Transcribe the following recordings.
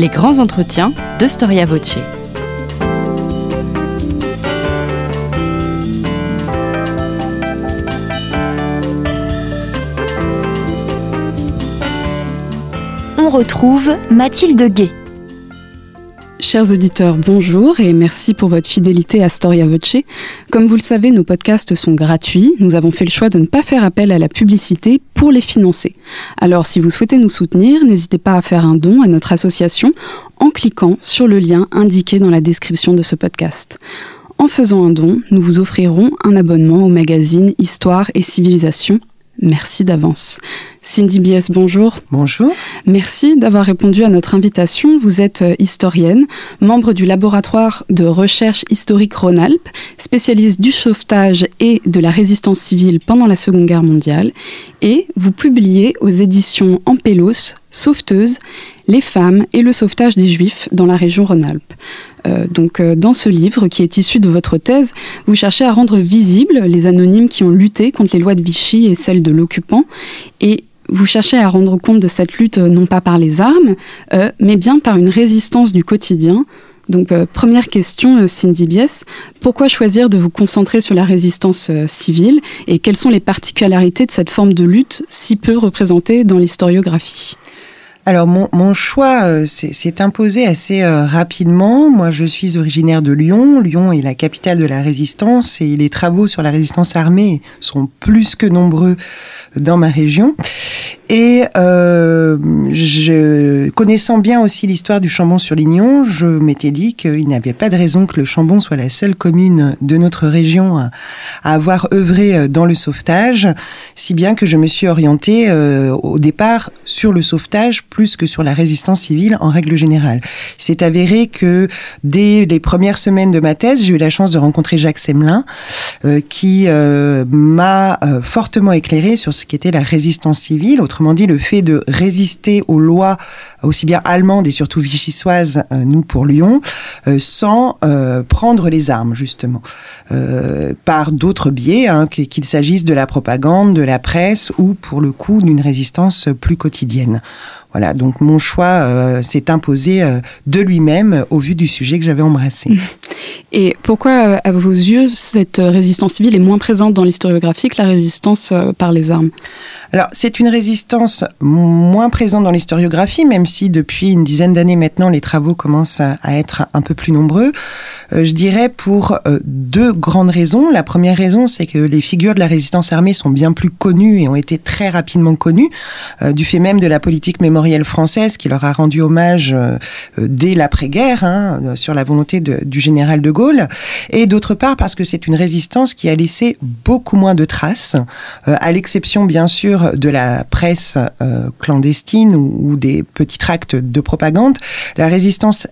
Les grands entretiens de Storia Voce. On retrouve Mathilde Gay. Chers auditeurs, bonjour et merci pour votre fidélité à Storia Voce. Comme vous le savez, nos podcasts sont gratuits. Nous avons fait le choix de ne pas faire appel à la publicité pour les financer. Alors si vous souhaitez nous soutenir, n'hésitez pas à faire un don à notre association en cliquant sur le lien indiqué dans la description de ce podcast. En faisant un don, nous vous offrirons un abonnement au magazine Histoire et Civilisation Merci d'avance. Cindy Bies, bonjour. Bonjour. Merci d'avoir répondu à notre invitation. Vous êtes euh, historienne, membre du laboratoire de recherche historique Rhône-Alpes, spécialiste du sauvetage et de la résistance civile pendant la Seconde Guerre mondiale, et vous publiez aux éditions Ampélos, Sauveteuse, les femmes et le sauvetage des Juifs dans la région Rhône-Alpes. Euh, donc, euh, dans ce livre qui est issu de votre thèse, vous cherchez à rendre visibles les anonymes qui ont lutté contre les lois de Vichy et celles de l'occupant, et vous cherchez à rendre compte de cette lutte euh, non pas par les armes, mais bien par une résistance du quotidien. Donc, première question, Cindy Bies, pourquoi choisir de vous concentrer sur la résistance civile et quelles sont les particularités de cette forme de lutte si peu représentée dans l'historiographie? Alors mon, mon choix euh, s'est imposé assez euh, rapidement. Moi, je suis originaire de Lyon. Lyon est la capitale de la résistance et les travaux sur la résistance armée sont plus que nombreux dans ma région. Et euh, je, connaissant bien aussi l'histoire du Chambon-sur-Lignon, je m'étais dit qu'il n'y avait pas de raison que le Chambon soit la seule commune de notre région à, avoir œuvré dans le sauvetage, si bien que je me suis orientée euh, au départ sur le sauvetage plus que sur la résistance civile en règle générale. C'est avéré que dès les premières semaines de ma thèse, j'ai eu la chance de rencontrer Jacques Semelin, euh, qui euh, m'a euh, fortement éclairé sur ce qu'était la résistance civile, autrement dit le fait de résister aux lois aussi bien allemandes et surtout vichysoises, nous pour Lyon, sans prendre les armes justement, par d'autres biais, hein, qu'il s'agisse de la propagande, de la presse ou pour le coup d'une résistance plus quotidienne. Voilà, donc mon choix euh, s'est imposé euh, de lui-même au vu du sujet que j'avais embrassé. Et pourquoi, euh, à vos yeux, cette résistance civile est moins présente dans l'historiographie que la résistance par les armes? Alors, c'est une résistance moins présente dans l'historiographie, même si depuis une dizaine d'années maintenant, les travaux commencent à, être un peu plus nombreux. je dirais pour deux grandes raisons. La première raison, c'est que les figures de la résistance armée sont bien plus connues et ont été très rapidement connues, du fait même de la politique mémorielle française qui leur a rendu hommage euh, euh, dès l'après-guerre hein, euh, sur la volonté du général de Gaulle, et d'autre part parce que c'est une résistance qui a laissé beaucoup moins de traces, à l'exception bien sûr de la presse clandestine ou, des petits tracts de propagande. La résistance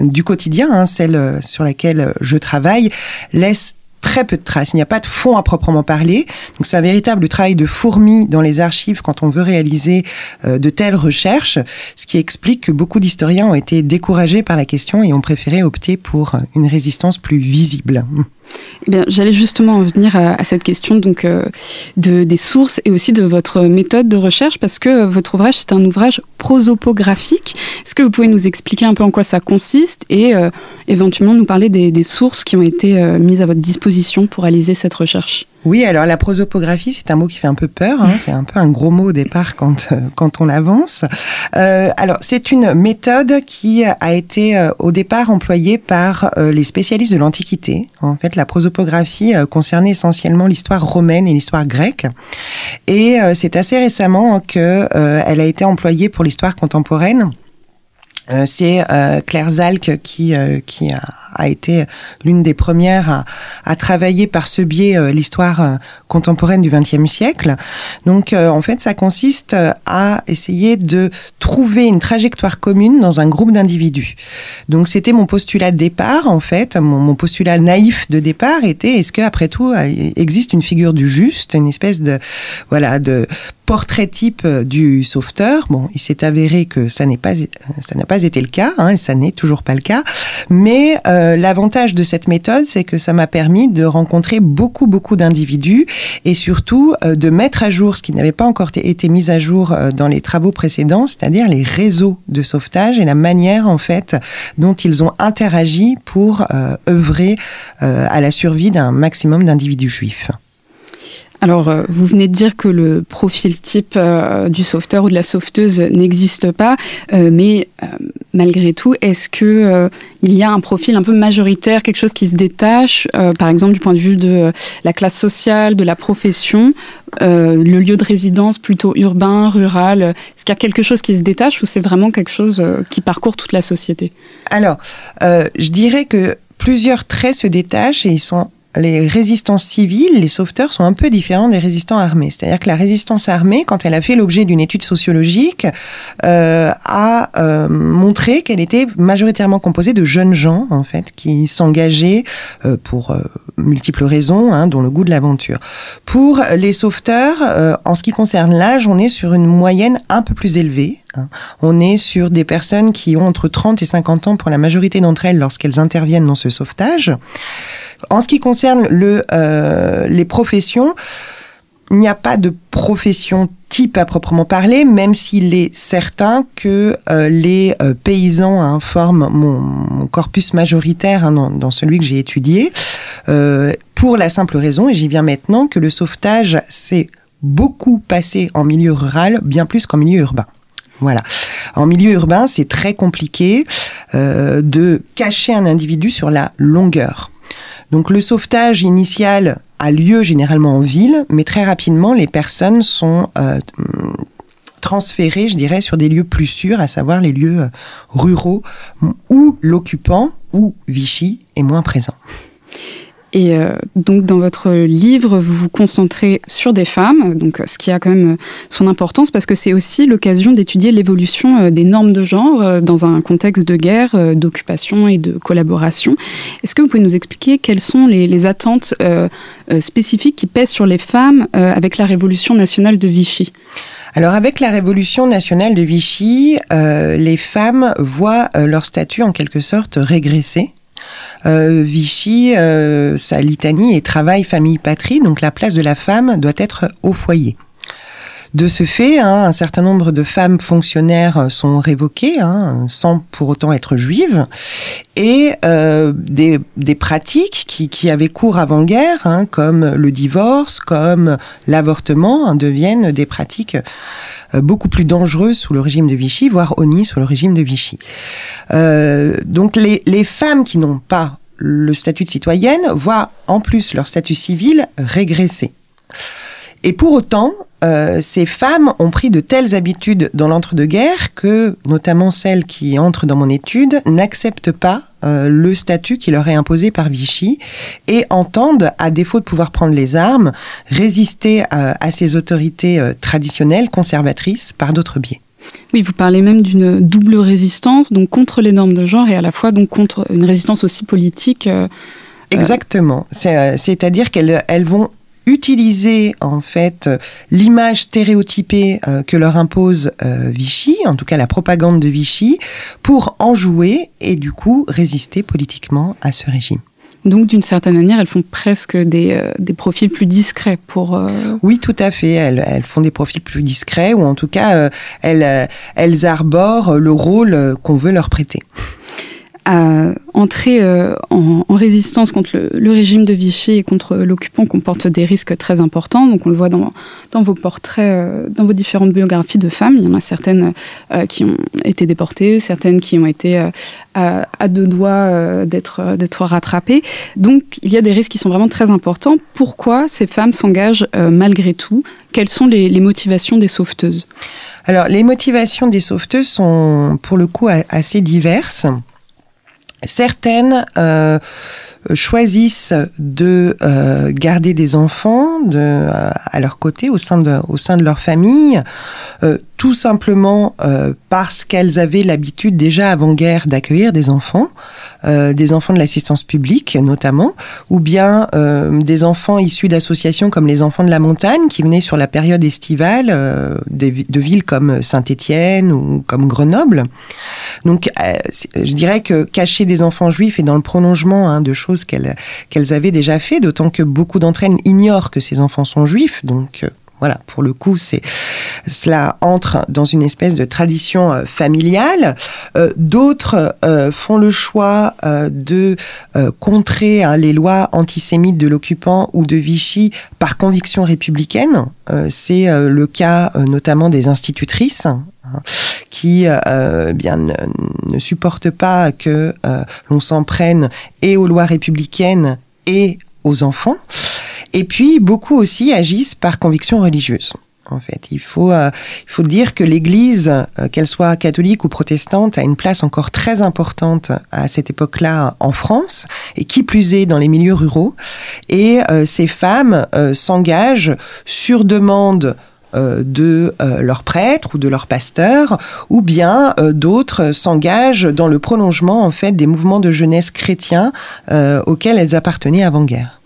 du quotidien, hein, celle sur laquelle je travaille, laisse très peu de traces. Il n'y a pas de fond à proprement parler. Donc c'est un véritable travail de fourmi dans les archives quand on veut réaliser euh, de telles recherches, ce qui explique que beaucoup d'historiens ont été découragés par la question et ont préféré opter pour une résistance plus visible. Eh bien, j'allais justement en venir à, cette question donc euh, de, des sources et aussi de votre méthode de recherche parce que votre ouvrage c'est un ouvrage prosopographique. Est-ce que vous pouvez nous expliquer un peu en quoi ça consiste et euh, éventuellement nous parler des, sources qui ont été euh, mises à votre disposition pour réaliser cette recherche? Oui, alors la prosopographie, c'est un mot qui fait un peu peur. Hein. c'est un peu un gros mot au départ quand euh, quand on avance. Euh, alors c'est une méthode qui a été euh, au départ employée par les spécialistes de l'Antiquité. En fait, la prosopographie concernait essentiellement l'histoire romaine et l'histoire grecque. Et c'est assez récemment que elle a été employée pour l'histoire contemporaine. Euh, c'est euh, Claire Zalk qui, euh, qui a, a été l'une des premières à, à, travailler par ce biais l'histoire contemporaine du XXe siècle. Donc, en fait, ça consiste à essayer de trouver une trajectoire commune dans un groupe d'individus. Donc, c'était mon postulat de départ, en fait. Mon, mon postulat naïf de départ était est-ce que, après tout, existe une figure du juste, une espèce de voilà de portrait type euh, du sauveteur. Bon, il s'est avéré que ça n'est pas, ça n'a pas été le cas, hein, et ça n'est toujours pas le cas. Mais euh, l'avantage de cette méthode, c'est que ça m'a permis de rencontrer beaucoup, beaucoup d'individus et surtout euh, de mettre à jour ce qui n'avait pas encore été mis à jour dans les travaux précédents, c'est-à-dire les réseaux de sauvetage et la manière en fait dont ils ont interagi pour œuvrer à la survie d'un maximum d'individus juifs. Alors, euh, vous venez de dire que le profil type euh, du sauveteur ou de la sauveteuse n'existe pas, euh, mais malgré tout, est-ce que il y a un profil un peu majoritaire, quelque chose qui se détache, par exemple du point de vue de la classe sociale, de la profession, le lieu de résidence plutôt urbain, rural Est-ce qu'il y a quelque chose qui se détache ou c'est vraiment quelque chose qui parcourt toute la société? Alors, je dirais que plusieurs traits se détachent et ils sont les résistances civiles, les sauveteurs sont un peu différents des résistants armés. C'est-à-dire que la résistance armée, quand elle a fait l'objet d'une étude sociologique, euh, a euh, montré qu'elle était majoritairement composée de jeunes gens, en fait, qui s'engageaient euh, pour multiples raisons, hein, dont le goût de l'aventure. Pour les sauveteurs, en ce qui concerne l'âge, on est sur une moyenne un peu plus élevée. Hein. On est sur des personnes qui ont entre 30 et 50 ans pour la majorité d'entre elles lorsqu'elles interviennent dans ce sauvetage. En ce qui concerne euh, les professions, il n'y a pas de profession type à proprement parler, même s'il est certain que euh, les euh, paysans hein, forment mon, corpus majoritaire hein, dans, celui que j'ai étudié, pour la simple raison, et j'y viens maintenant, que le sauvetage s'est beaucoup passé en milieu rural, bien plus qu'en milieu urbain. Voilà. En milieu urbain, c'est très compliqué de cacher un individu sur la longueur. Donc le sauvetage initial a lieu généralement en ville, mais très rapidement, les personnes sont euh, transférées, je dirais, sur des lieux plus sûrs, à savoir les lieux euh, ruraux, où l'occupant, ou Vichy, est moins présent. Et euh, donc dans votre livre, vous vous concentrez sur des femmes, donc ce qui a quand même son importance parce que c'est aussi l'occasion d'étudier l'évolution euh, des normes de genre euh, dans un contexte de guerre, d'occupation et de collaboration. Est-ce que vous pouvez nous expliquer quelles sont les attentes spécifiques qui pèsent sur les femmes avec la Révolution nationale de Vichy? Alors avec la Révolution nationale de Vichy, les femmes voient leur statut en quelque sorte régresser. Euh, Vichy, euh, sa litanie est travail, famille, patrie, donc la place de la femme doit être au foyer. De ce fait, hein, un certain nombre de femmes fonctionnaires sont révoquées, hein, sans pour autant être juives, et euh, des, pratiques qui, avaient cours avant-guerre, hein, comme le divorce, comme l'avortement, deviennent des pratiques euh, beaucoup plus dangereuses sous le régime de Vichy, voire honnie sous le régime de Vichy. Euh, donc les, les femmes qui n'ont pas le statut de citoyenne voient en plus leur statut civil régresser. Et pour autant, euh, ces femmes ont pris de telles habitudes dans l'entre-deux-guerres que, notamment celles qui entrent dans mon étude, n'acceptent pas euh, le statut qui leur est imposé par Vichy et entendent, à défaut de pouvoir prendre les armes, résister à, à ces autorités euh, traditionnelles, conservatrices, par d'autres biais. Oui, vous parlez même d'une double résistance, donc contre les normes de genre et à la fois donc contre une résistance aussi politique. Exactement. C'est-à-dire qu'elles elles vont utiliser en fait l'image stéréotypée euh, que leur impose euh, Vichy, en tout cas la propagande de Vichy, pour en jouer et du coup résister politiquement à ce régime. Donc, d'une certaine manière, elles font presque des, euh, des profils plus discrets pour. Oui, tout à fait. Elles, elles, font des profils plus discrets, ou en tout cas, elles, elles arborent le rôle qu'on veut leur prêter à entrer euh, en, résistance contre le, régime de Vichy et contre l'occupant comporte des risques très importants. Donc on le voit dans, dans vos portraits, euh, dans vos différentes biographies de femmes. Il y en a certaines euh, qui ont été déportées, certaines qui ont été à, deux doigts d'être d'être rattrapées. Donc il y a des risques qui sont vraiment très importants. Pourquoi ces femmes s'engagent malgré tout? Quelles sont les, les motivations des sauveteuses? Alors, les motivations des sauveteuses sont pour le coup assez diverses. Certaines euh, choisissent de euh, garder des enfants euh, à leur côté au sein de leur famille, tout simplement euh, parce qu'elles avaient l'habitude déjà avant-guerre d'accueillir des enfants, euh, des enfants de l'assistance publique notamment, ou bien euh, des enfants issus d'associations comme les Enfants de la Montagne qui venaient sur la période estivale de villes comme Saint-Étienne ou comme Grenoble. Donc je dirais que cacher des enfants juifs est dans le prolongement hein, de choses qu'elles qu'elles avaient déjà fait, d'autant que beaucoup d'entre elles ignorent que ces enfants sont juifs, donc voilà, pour le coup, c'est cela entre dans une espèce de tradition euh, familiale. Euh, d'autres euh, font le choix de contrer hein, les lois antisémites de l'occupant ou de Vichy par conviction républicaine. c'est le cas notamment des institutrices. Hein, qui bien ne, ne, supportent pas que l'on s'en prenne et aux lois républicaines et aux enfants. Et puis, beaucoup aussi agissent par conviction religieuse. En fait, il faut, euh, il faut dire que l'Église, euh, qu'elle soit catholique ou protestante, a une place encore très importante à cette époque-là en France, et qui plus est dans les milieux ruraux. Et euh, ces femmes s'engagent sur demande de leur prêtre ou de leur pasteur, ou bien d'autres s'engagent dans le prolongement en fait des mouvements de jeunesse chrétiens auxquels elles appartenaient avant-guerre.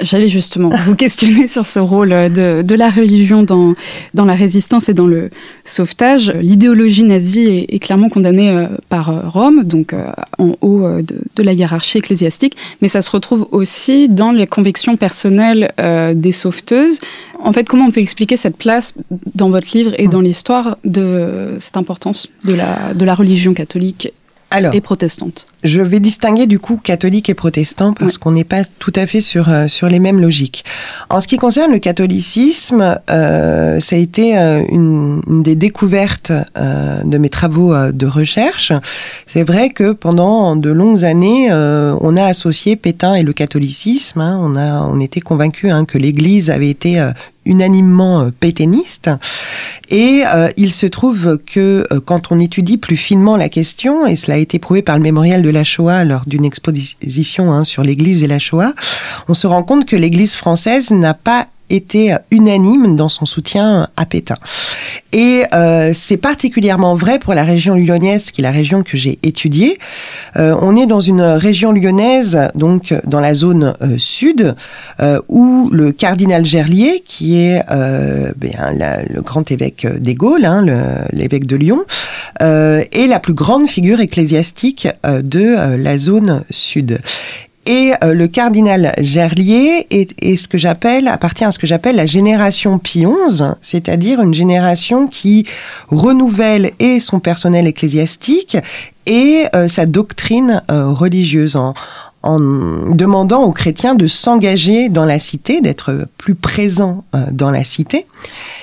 J'allais justement vous questionner sur ce rôle de, de, la religion dans, dans la résistance et dans le sauvetage. L'idéologie nazie est, clairement condamnée euh, par euh, Rome, donc euh, en haut de, de, la hiérarchie ecclésiastique, mais ça se retrouve aussi dans les convictions personnelles des sauveteuses. En fait, comment on peut expliquer cette place dans votre livre et dans l'histoire de cette importance de la, de la religion catholique alors, et protestante. Je vais distinguer du coup catholique et protestant parce qu'on n'est pas tout à fait sur euh, sur les mêmes logiques. En ce qui concerne le catholicisme, euh, ça a été euh, une, une, des découvertes euh, de mes travaux euh, de recherche. C'est vrai que pendant de longues années, on a associé Pétain et le catholicisme. Hein. on a on était convaincu hein, que l'Église avait été unanimement euh, pétainiste. Et euh, il se trouve que euh, quand on étudie plus finement la question, et cela a été prouvé par le mémorial de la Shoah lors d'une exposition hein, sur l'Église et la Shoah, on se rend compte que l'Église française n'a pas été unanime dans son soutien à Pétain. Et euh, c'est particulièrement vrai pour la région lyonnaise, qui est la région que j'ai étudiée. Euh, on est dans une région lyonnaise, donc dans la zone euh, sud, euh, où le cardinal Gerlier, qui est euh, bien, la, le grand évêque des Gaules, hein, l'évêque de Lyon, est la plus grande figure ecclésiastique de la zone sud. Et euh, le cardinal Gerlier est, ce que j'appelle, appartient à ce que j'appelle la génération Pie XI, c'est-à-dire une génération qui renouvelle et son personnel ecclésiastique et euh, sa doctrine euh, religieuse. En, en demandant aux chrétiens de s'engager dans la cité, d'être plus présents dans la cité.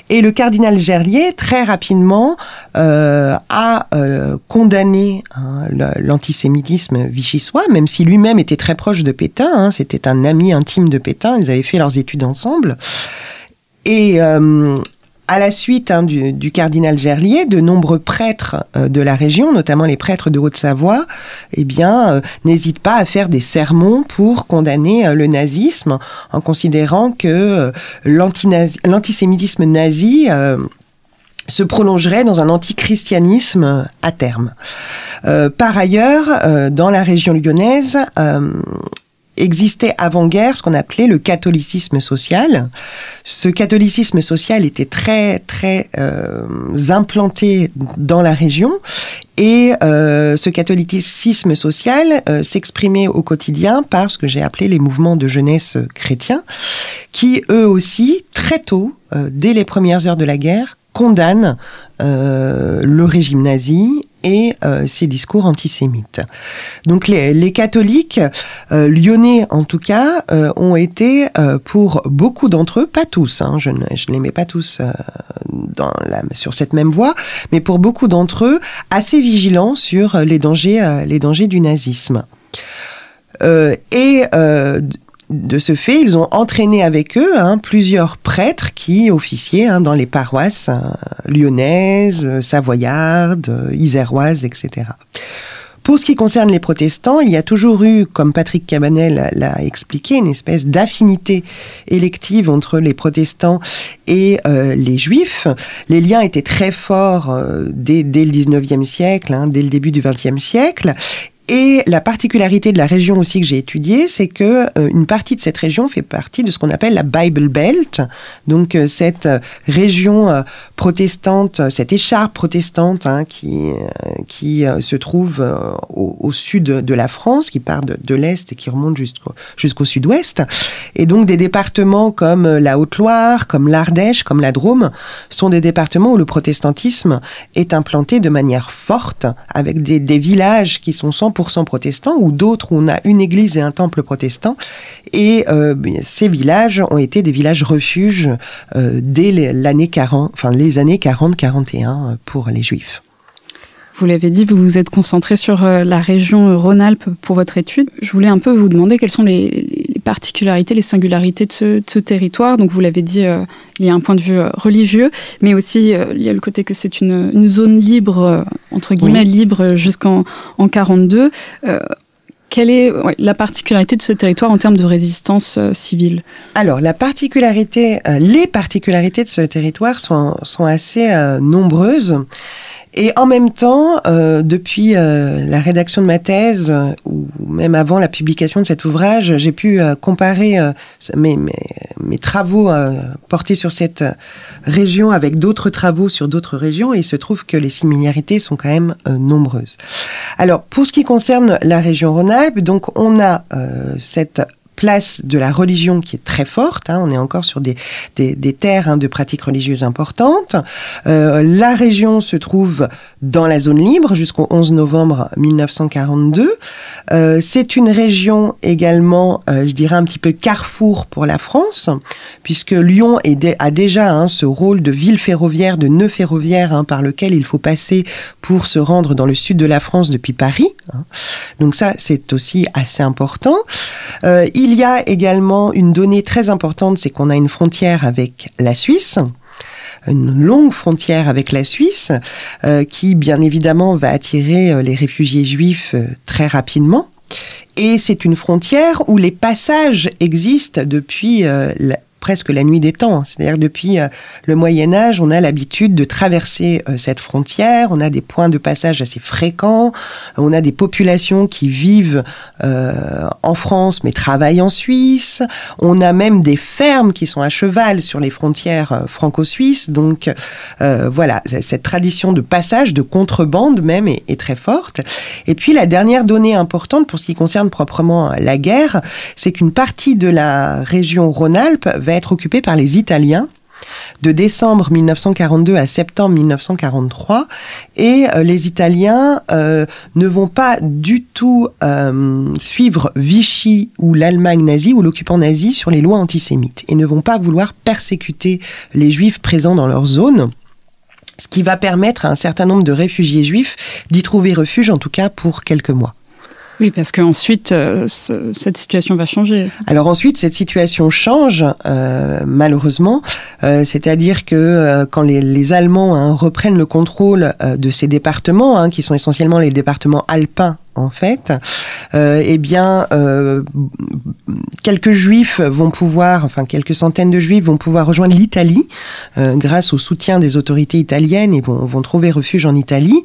Et le cardinal Gerlier, très rapidement, euh, a euh, condamné hein, l'antisémitisme vichysois, même si lui-même était très proche de Pétain. Hein, C'était un ami intime de Pétain. Ils avaient fait leurs études ensemble. Et euh, à la suite hein, du, du, cardinal Gerlier, de nombreux prêtres euh, de la région, notamment les prêtres de Haute-Savoie, eh bien, euh, n'hésitent pas à faire des sermons pour condamner euh, le nazisme, en considérant que l'antisémitisme nazi se prolongerait dans un antichristianisme à terme. par ailleurs, dans la région lyonnaise, existait avant-guerre ce qu'on appelait le catholicisme social. Ce catholicisme social était très très euh, implanté dans la région et euh, ce catholicisme social euh, s'exprimait au quotidien par ce que j'ai appelé les mouvements de jeunesse chrétiens, qui eux aussi très tôt, euh, dès les premières heures de la guerre, condamnent euh, le régime nazi et euh, ses discours antisémites. Donc les, les catholiques euh, lyonnais, en tout cas, euh, ont été euh, pour beaucoup d'entre eux, pas tous, hein, je ne je les mets pas tous euh, dans la, sur cette même voie, mais pour beaucoup d'entre eux, assez vigilants sur les dangers, les dangers du nazisme. et de ce fait, ils ont entraîné avec eux hein, plusieurs prêtres qui officiaient hein, dans les paroisses euh, lyonnaises, savoyardes, iséroises, etc. Pour ce qui concerne les protestants, il y a toujours eu, comme Patrick Cabanel l'a expliqué, une espèce d'affinité élective entre les protestants et euh, les juifs. Les liens étaient très forts euh, dès, dès, le 19e siècle, hein, dès le début du 20e siècle. Et la particularité de la région aussi que j'ai étudiée, c'est que euh, une partie de cette région fait partie de ce qu'on appelle la Bible Belt, donc euh, cette euh, région protestante, cette écharpe protestante hein, qui qui se trouve au, sud de la France, qui part de, l'est et qui remonte jusqu'au sud-ouest. Et donc des départements comme la Haute-Loire, comme l'Ardèche, comme la Drôme, sont des départements où le protestantisme est implanté de manière forte, avec des, villages qui sont sans protestants ou d'autres où on a une église et un temple protestant. Et euh, ces villages ont été des villages refuges euh, dès l'année 40, enfin les années 40-41 euh, pour les juifs. Vous l'avez dit, vous vous êtes concentré sur la région Rhône-Alpes pour votre étude. Je voulais un peu vous demander quelles sont les, particularités, les singularités de ce, territoire. Donc vous l'avez dit, il y a un point de vue religieux, mais aussi il y a le côté que c'est une, zone libre, entre guillemets libre jusqu'en en 42 quelle est la particularité de ce territoire en termes de résistance euh, civile? Alors, la particularité, euh, les particularités de ce territoire sont, sont assez euh, nombreuses. Et en même temps, euh, depuis euh, la rédaction de ma thèse, euh, ou même avant la publication de cet ouvrage, j'ai pu comparer mes, mes, mes, travaux portés sur cette région avec d'autres travaux sur d'autres régions, et il se trouve que les similarités sont quand même nombreuses. Alors, pour ce qui concerne la région Rhône-Alpes, donc on a cette place de la religion qui est très forte. Hein, on est encore sur des, des, des terres hein, de pratiques religieuses importantes. Euh, la région se trouve dans la zone libre jusqu'au 11 novembre 1942. Euh, c'est une région également, euh, je dirais, un petit peu carrefour pour la France, puisque Lyon a déjà hein, ce rôle de ville ferroviaire, de nœud ferroviaire hein, par lequel il faut passer pour se rendre dans le sud de la France depuis Paris. Hein. Donc ça, c'est aussi assez important. Euh, il y a également une donnée très importante, c'est qu'on a une frontière avec la Suisse une longue frontière avec la Suisse, euh, qui bien évidemment va attirer euh, les réfugiés juifs très rapidement. Et c'est une frontière où les passages existent depuis presque la nuit des temps. C'est-à-dire depuis euh, le Moyen Âge, on a l'habitude de traverser euh, cette frontière, on a des points de passage assez fréquents, on a des populations qui vivent euh, en France mais travaillent en Suisse, on a même des fermes qui sont à cheval sur les frontières franco-suisses. Donc voilà, cette tradition de passage, de contrebande même est, très forte. Et puis la dernière donnée importante pour ce qui concerne proprement la guerre, c'est qu'une partie de la région Rhône-Alpes va être occupé par les Italiens de décembre 1942 à septembre 1943 et euh, les Italiens euh, ne vont pas du tout euh, suivre Vichy ou l'Allemagne nazie ou l'occupant nazi sur les lois antisémites et ne vont pas vouloir persécuter les juifs présents dans leur zone ce qui va permettre à un certain nombre de réfugiés juifs d'y trouver refuge en tout cas pour quelques mois. Oui, parce qu'ensuite, euh, cette situation va changer. Alors ensuite, cette situation change, euh, malheureusement. Euh, C'est-à-dire que euh, quand les, les Allemands hein, reprennent le contrôle euh, de ces départements, hein, qui sont essentiellement les départements alpins en fait, euh, eh bien, euh, quelques juifs vont pouvoir, enfin quelques centaines de juifs vont pouvoir rejoindre l'Italie euh, grâce au soutien des autorités italiennes et vont, vont trouver refuge en Italie.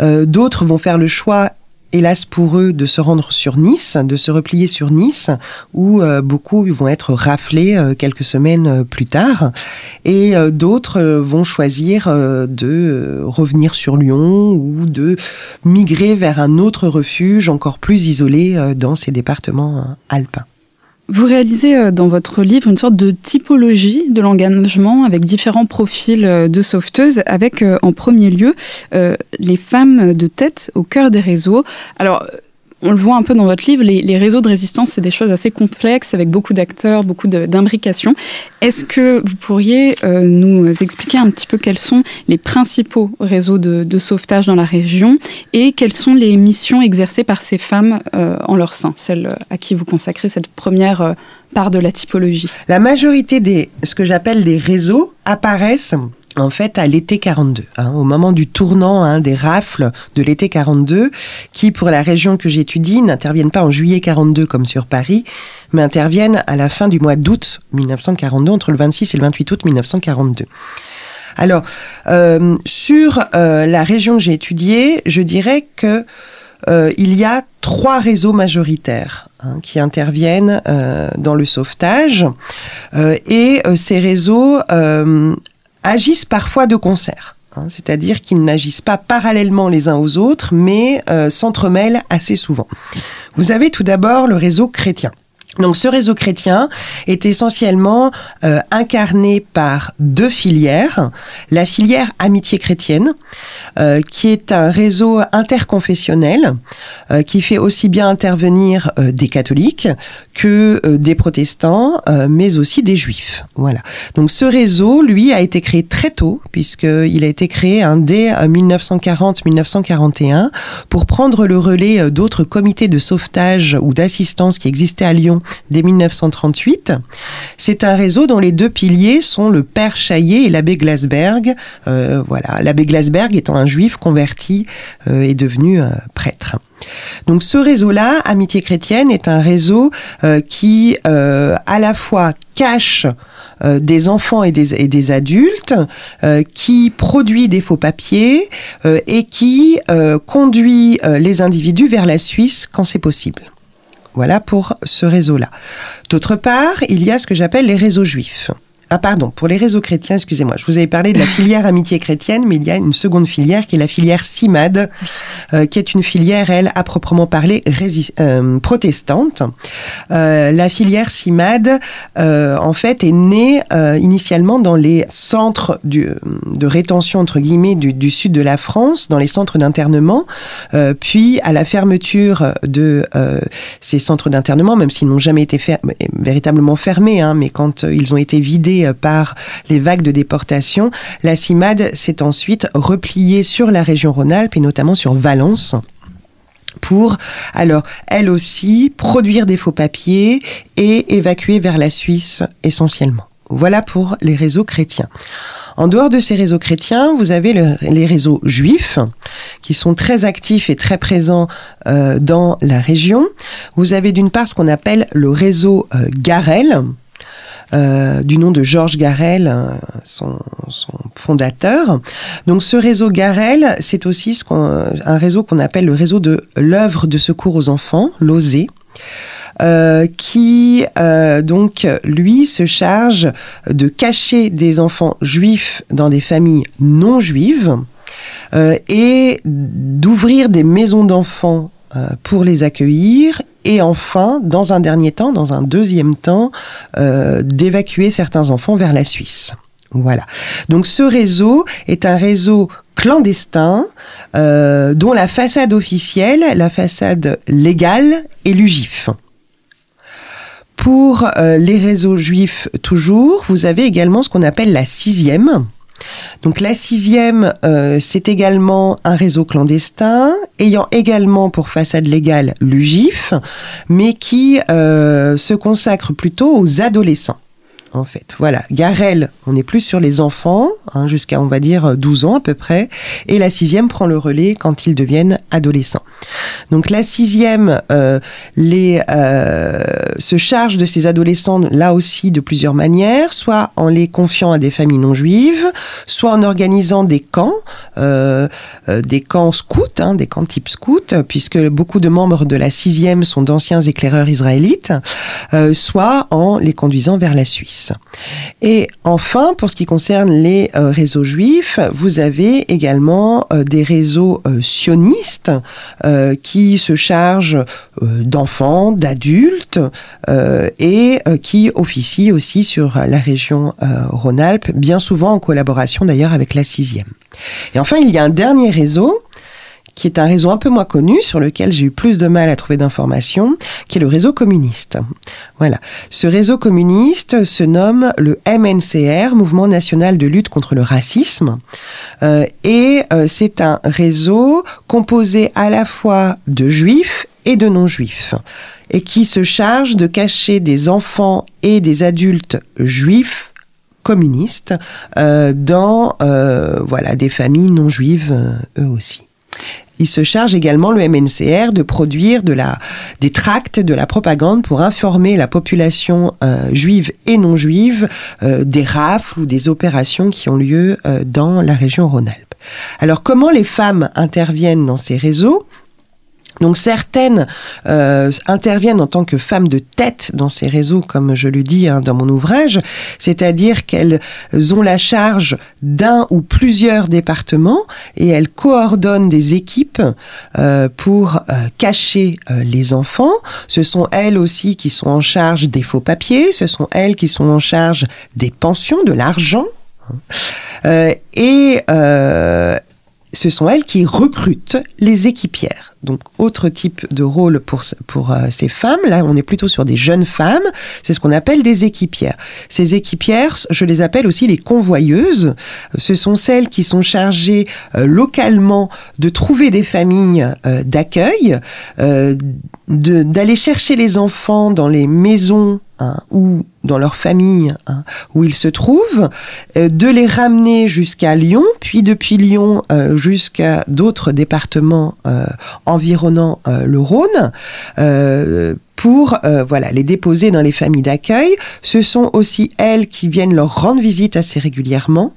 Euh, D'autres vont faire le choix hélas pour eux, de se rendre sur Nice, de se replier sur Nice, où euh, beaucoup vont être raflés euh, quelques semaines euh, plus tard, et d'autres vont choisir de revenir sur Lyon ou de migrer vers un autre refuge encore plus isolé dans ces départements alpins. Vous réalisez euh, dans votre livre une sorte de typologie de l'engagement avec différents profils euh, de sauveteuses, avec euh, en premier lieu les femmes de tête au cœur des réseaux. Alors, on le voit un peu dans votre livre, les, réseaux de résistance, c'est des choses assez complexes, avec beaucoup d'acteurs, beaucoup d'imbrications. Est-ce que vous pourriez euh, nous expliquer un petit peu quels sont les principaux réseaux de, sauvetage dans la région et quelles sont les missions exercées par ces femmes euh, en leur sein, celles à qui vous consacrez cette première euh, part de la typologie? La majorité des, ce que j'appelle des réseaux, apparaissent en fait à l'été 42, hein, au moment du tournant hein, des rafles de l'été 42, qui pour la région que j'étudie n'interviennent pas en juillet 42 comme sur Paris, mais interviennent à la fin du mois d'août 1942, entre le 26 et le 28 août 1942. Alors, euh, sur euh, la région que j'ai étudiée, je dirais que euh, il y a trois réseaux majoritaires hein, qui interviennent dans le sauvetage, et ces réseaux agissent parfois de concert. Hein, c'est-à-dire qu'ils n'agissent pas parallèlement les uns aux autres, mais s'entremêlent assez souvent. Vous avez tout d'abord le réseau chrétien. Donc ce réseau chrétien est essentiellement euh, incarné par deux filières. La filière Amitié chrétienne, euh, qui est un réseau interconfessionnel euh, qui fait aussi bien intervenir des catholiques que des protestants, mais aussi des juifs. Voilà. Donc ce réseau, lui, a été créé très tôt, puisqu'il a été créé hein, dès 1940-1941 pour prendre le relais d'autres comités de sauvetage ou d'assistance qui existaient à Lyon dès 1938. C'est un réseau dont les deux piliers sont le père Chaillet et l'abbé Glasberg. Euh, voilà, l'abbé Glasberg étant un juif converti euh, est devenu euh, prêtre. Donc ce réseau-là, Amitié chrétienne, est un réseau qui à la fois cache des enfants et des, et des adultes, qui produit des faux papiers et qui conduit les individus vers la Suisse quand c'est possible. Voilà pour ce réseau-là. D'autre part, il y a ce que j'appelle les réseaux juifs. Ah pardon, pour les réseaux chrétiens, excusez-moi, je vous avais parlé de la filière amitié chrétienne, mais il y a une seconde filière qui est la filière CIMAD, euh, qui est une filière, elle, à proprement parler, euh, protestante. Euh, la filière CIMAD, en fait, est née initialement dans les centres de rétention, entre guillemets, du, sud de la France, dans les centres d'internement, puis à la fermeture de ces centres d'internement, même s'ils n'ont jamais été véritablement fermés, hein, mais quand ils ont été vidés euh, par les vagues de déportation, la CIMAD s'est ensuite repliée sur la région Rhône-Alpes et notamment sur Valence pour, alors, elle aussi, produire des faux papiers et évacuer vers la Suisse essentiellement. Voilà pour les réseaux chrétiens. En dehors de ces réseaux chrétiens, vous avez les réseaux juifs qui sont très actifs et très présents euh, dans la région. Vous avez d'une part ce qu'on appelle le réseau euh, Garel, euh, du nom de Georges Garel, euh, son, fondateur. Donc ce réseau Garel, c'est aussi ce un réseau qu'on appelle le réseau de l'œuvre de secours aux enfants, l'OSE. Euh, qui donc lui se charge de cacher des enfants juifs dans des familles non juives et d'ouvrir des maisons d'enfants pour les accueillir et enfin, dans un dernier temps, dans un deuxième temps, euh, d'évacuer certains enfants vers la Suisse. Voilà. Donc ce réseau est un réseau clandestin euh, dont la façade officielle, la façade légale est l'UGIF. Pour euh, les réseaux juifs toujours, vous avez également ce qu'on appelle la sixième, donc la sixième, euh, c'est également un réseau clandestin, ayant également pour façade légale l'UGIF, mais qui euh, se consacre plutôt aux adolescents en fait. Voilà, Garel, on est plus sur les enfants, hein, jusqu'à on va dire 12 ans à peu près, et la sixième prend le relais quand ils deviennent adolescents. Donc la sixième euh, les, euh, se charge de ces adolescents là aussi de plusieurs manières, soit en les confiant à des familles non juives, soit en organisant des camps, euh, des camps scouts, hein, des camps type scout, puisque beaucoup de membres de la sixième sont d'anciens éclaireurs israélites, soit en les conduisant vers la Suisse. Et enfin, pour ce qui concerne les euh, réseaux juifs, vous avez également euh, des réseaux euh, sionistes qui se chargent d'enfants, d'adultes et qui officient aussi sur la région Rhône-Alpes, bien souvent en collaboration d'ailleurs avec la sixième. Et enfin, il y a un dernier réseau qui est un réseau un peu moins connu, sur lequel j'ai eu plus de mal à trouver d'informations, qui est le réseau communiste. Voilà. Ce réseau communiste se nomme le MNCR, Mouvement national de lutte contre le racisme, euh, et euh, c'est un réseau composé à la fois de juifs et de non-juifs, et qui se charge de cacher des enfants et des adultes juifs communistes dans voilà des familles non juives eux aussi. Il se charge également, le MNCR, de produire de la, des tracts, de la propagande pour informer la population euh, juive et non juive euh, des rafles ou des opérations qui ont lieu euh, dans la région Rhône-Alpes. Alors comment les femmes interviennent dans ces réseaux? Donc certaines euh, interviennent en tant que femmes de tête dans ces réseaux, comme je le dis hein, dans mon ouvrage, c'est-à-dire qu'elles ont la charge d'un ou plusieurs départements et elles coordonnent des équipes euh, pour euh, cacher les enfants. Ce sont elles aussi qui sont en charge des faux papiers, ce sont elles qui sont en charge des pensions, de l'argent. Hein. et ce sont elles qui recrutent les équipières. Donc, autre type de rôle pour, pour euh, ces femmes. Là, on est plutôt sur des jeunes femmes. C'est ce qu'on appelle des équipières. Ces équipières, je les appelle aussi les convoyeuses. Ce sont celles qui sont chargées euh, localement de trouver des familles euh, d'accueil, d'aller chercher les enfants dans les maisons Hein, ou dans leur famille hein, où ils se trouvent, euh, de les ramener jusqu'à Lyon, puis depuis Lyon euh, jusqu'à d'autres départements euh, environnant le Rhône pour voilà les déposer dans les familles d'accueil. Ce sont aussi elles qui viennent leur rendre visite assez régulièrement,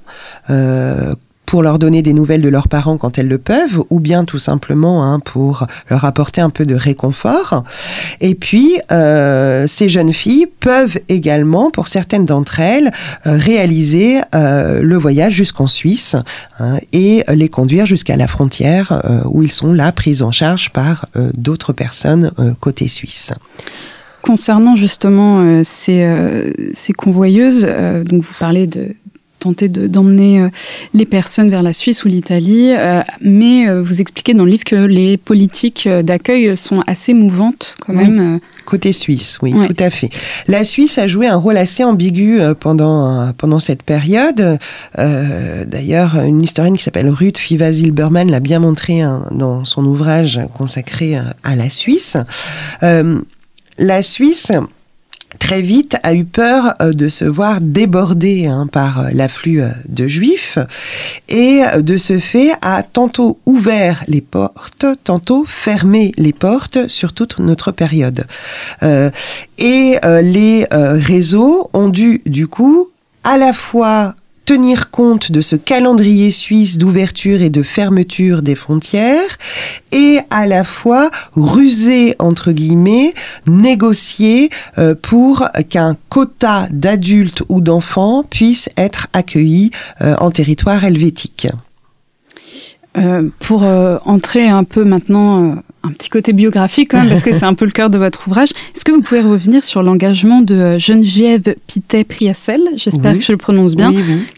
pour leur donner des nouvelles de leurs parents quand elles le peuvent, ou bien tout simplement hein, pour leur apporter un peu de réconfort. Et puis, euh, ces jeunes filles peuvent également, pour certaines d'entre elles, euh, réaliser euh, le voyage jusqu'en Suisse hein, et les conduire jusqu'à la frontière où ils sont là pris en charge par d'autres personnes côté suisse. Concernant justement ces, ces, convoyeuses, donc vous parlez de, tenter d'emmener euh, les personnes vers la Suisse ou l'Italie, euh, mais euh, vous expliquez dans le livre que les politiques d'accueil sont assez mouvantes quand même. Côté suisse, oui, tout à fait. La Suisse a joué un rôle assez ambigu pendant pendant cette période. D'ailleurs, une historienne qui s'appelle Ruth Fiva-Zilberman l'a bien montré hein, dans son ouvrage consacré à la Suisse. la Suisse très vite a eu peur euh, de se voir débordé hein, par euh, l'afflux euh, de juifs et de ce fait a tantôt ouvert les portes, tantôt fermé les portes sur toute notre période. et les réseaux ont dû du coup à la fois tenir compte de ce calendrier suisse d'ouverture et de fermeture des frontières et à la fois ruser entre guillemets, négocier euh, pour qu'un quota d'adultes ou d'enfants puisse être accueilli euh, en territoire helvétique. Euh, pour entrer un peu maintenant un petit côté biographique quand même, parce que c'est un peu le cœur de votre ouvrage. Est-ce que vous pouvez revenir sur l'engagement de Geneviève Pitet-Priassel, j'espère que je le prononce bien,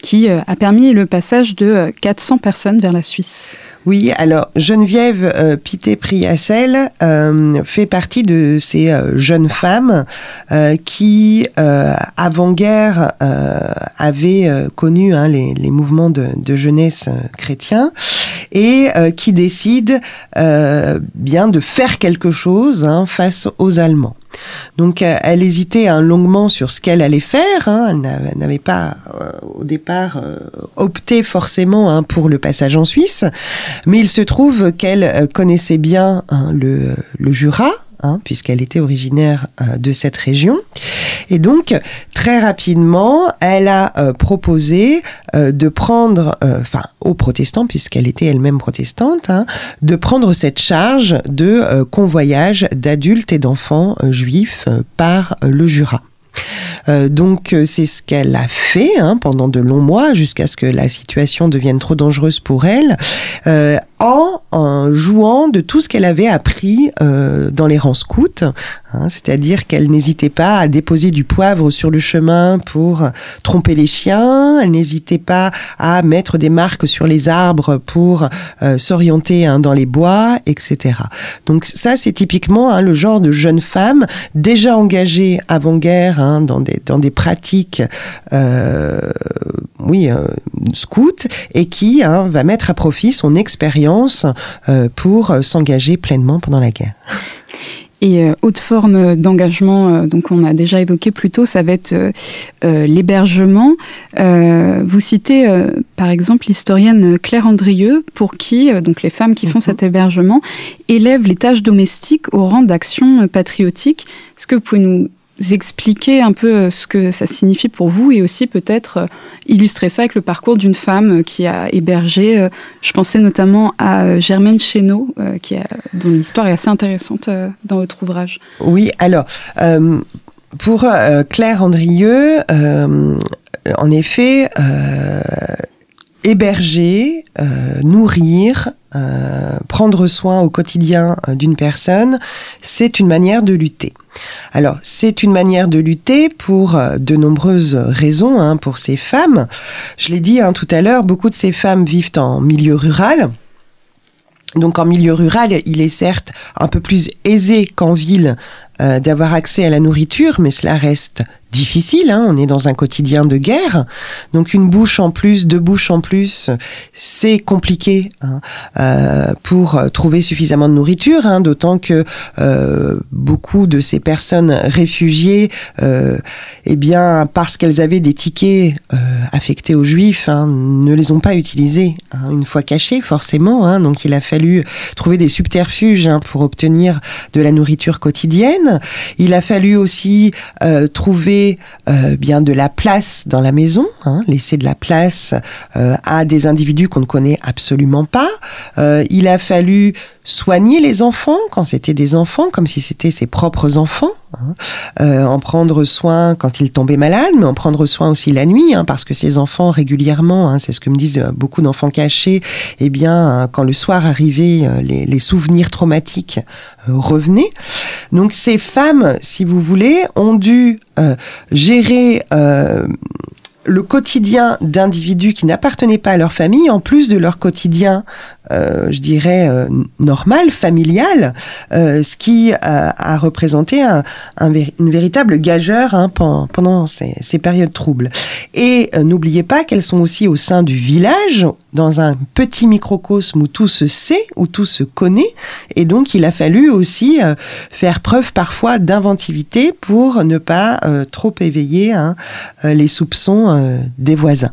qui euh, a permis le passage de 400 euh, personnes vers la Suisse? Oui, alors Geneviève euh, Pité-Priassel euh, fait partie de ces jeunes femmes qui, avant-guerre, avaient connu hein, les, les, mouvements de, de jeunesse chrétiens et qui décident bien de faire quelque chose hein, face aux Allemands. Donc euh, elle hésitait hein, longuement sur ce qu'elle allait faire. Hein. Elle n'avait pas euh, au départ euh, opté forcément hein, pour le passage en Suisse, mais il se trouve qu'elle connaissait bien le, le Jura, puisqu'elle était originaire de cette région. Et donc, très rapidement, elle a euh, proposé euh, de prendre, euh, enfin, aux protestants, puisqu'elle était elle-même protestante, hein, de prendre cette charge de convoyage d'adultes et d'enfants juifs par le Jura. Donc euh, c'est ce qu'elle a fait hein, pendant de longs mois jusqu'à ce que la situation devienne trop dangereuse pour elle, en, en, jouant de tout ce qu'elle avait appris dans les rangs scouts, hein, c'est-à-dire qu'elle n'hésitait pas à déposer du poivre sur le chemin pour tromper les chiens, elle n'hésitait pas à mettre des marques sur les arbres pour s'orienter hein, dans les bois, etc. Donc ça c'est typiquement hein, le genre de jeune femme déjà engagée avant-guerre hein, dans des dans des pratiques, euh, oui, euh, scout, et qui hein, va mettre à profit son expérience euh, pour s'engager pleinement pendant la guerre. Et euh, autre forme d'engagement, euh, donc on a déjà évoqué plus tôt, ça va être euh, l'hébergement. vous citez par exemple l'historienne Claire Andrieux, pour qui donc les femmes qui font mhm. cet hébergement élèvent les tâches domestiques au rang d'action patriotique. Est-ce que vous pouvez nous expliquer un peu euh, ce que ça signifie pour vous et aussi peut-être euh, illustrer ça avec le parcours d'une femme euh, qui a hébergé. Je pensais notamment à Germaine Chénaud, dont l'histoire est assez intéressante dans votre ouvrage. Oui, alors. pour Claire Andrieux, en effet, héberger, nourrir, prendre soin au quotidien d'une personne, c'est une manière de lutter. Alors, c'est une manière de lutter pour euh, de nombreuses raisons hein, pour ces femmes. Je l'ai dit hein, tout à l'heure, beaucoup de ces femmes vivent en milieu rural. Donc en milieu rural, il est certes un peu plus aisé qu'en ville euh, d'avoir accès à la nourriture, mais cela reste difficile. Hein. on est dans un quotidien de guerre, donc une bouche en plus, deux bouches en plus, c'est compliqué hein, euh, pour trouver suffisamment de nourriture. Hein, D'autant que euh, beaucoup de ces personnes réfugiées, euh, eh bien, parce qu'elles avaient des tickets euh, affectés aux Juifs, hein, ne les ont pas utilisés hein, une fois cachés, forcément. Hein. donc, il a fallu trouver des subterfuges pour obtenir de la nourriture quotidienne. Il a fallu aussi euh, euh, bien de la place dans la maison, hein, laisser de la place euh, à des individus qu'on ne connaît absolument pas. Euh, il a fallu soigner les enfants quand c'était des enfants, comme si c'était ses propres enfants, hein. euh, en prendre soin quand ils tombaient malades, mais en prendre soin aussi la nuit, hein, parce que ces enfants régulièrement, hein, c'est ce que me disent beaucoup d'enfants cachés, eh bien, quand le soir arrivait, euh, les, souvenirs traumatiques euh, revenaient. Donc ces femmes, si vous voulez, ont dû gérer le quotidien d'individus qui n'appartenaient pas à leur famille, en plus de leur quotidien, euh, je dirais, euh, normal, familial, euh, ce qui a, représenté un, une véritable gageur hein, pendant, ces, ces, périodes troubles. Et n'oubliez pas qu'elles sont aussi au sein du village, dans un petit microcosme où tout se sait, où tout se connaît, et donc il a fallu aussi faire preuve parfois d'inventivité pour ne pas trop éveiller hein, les soupçons euh, des voisins.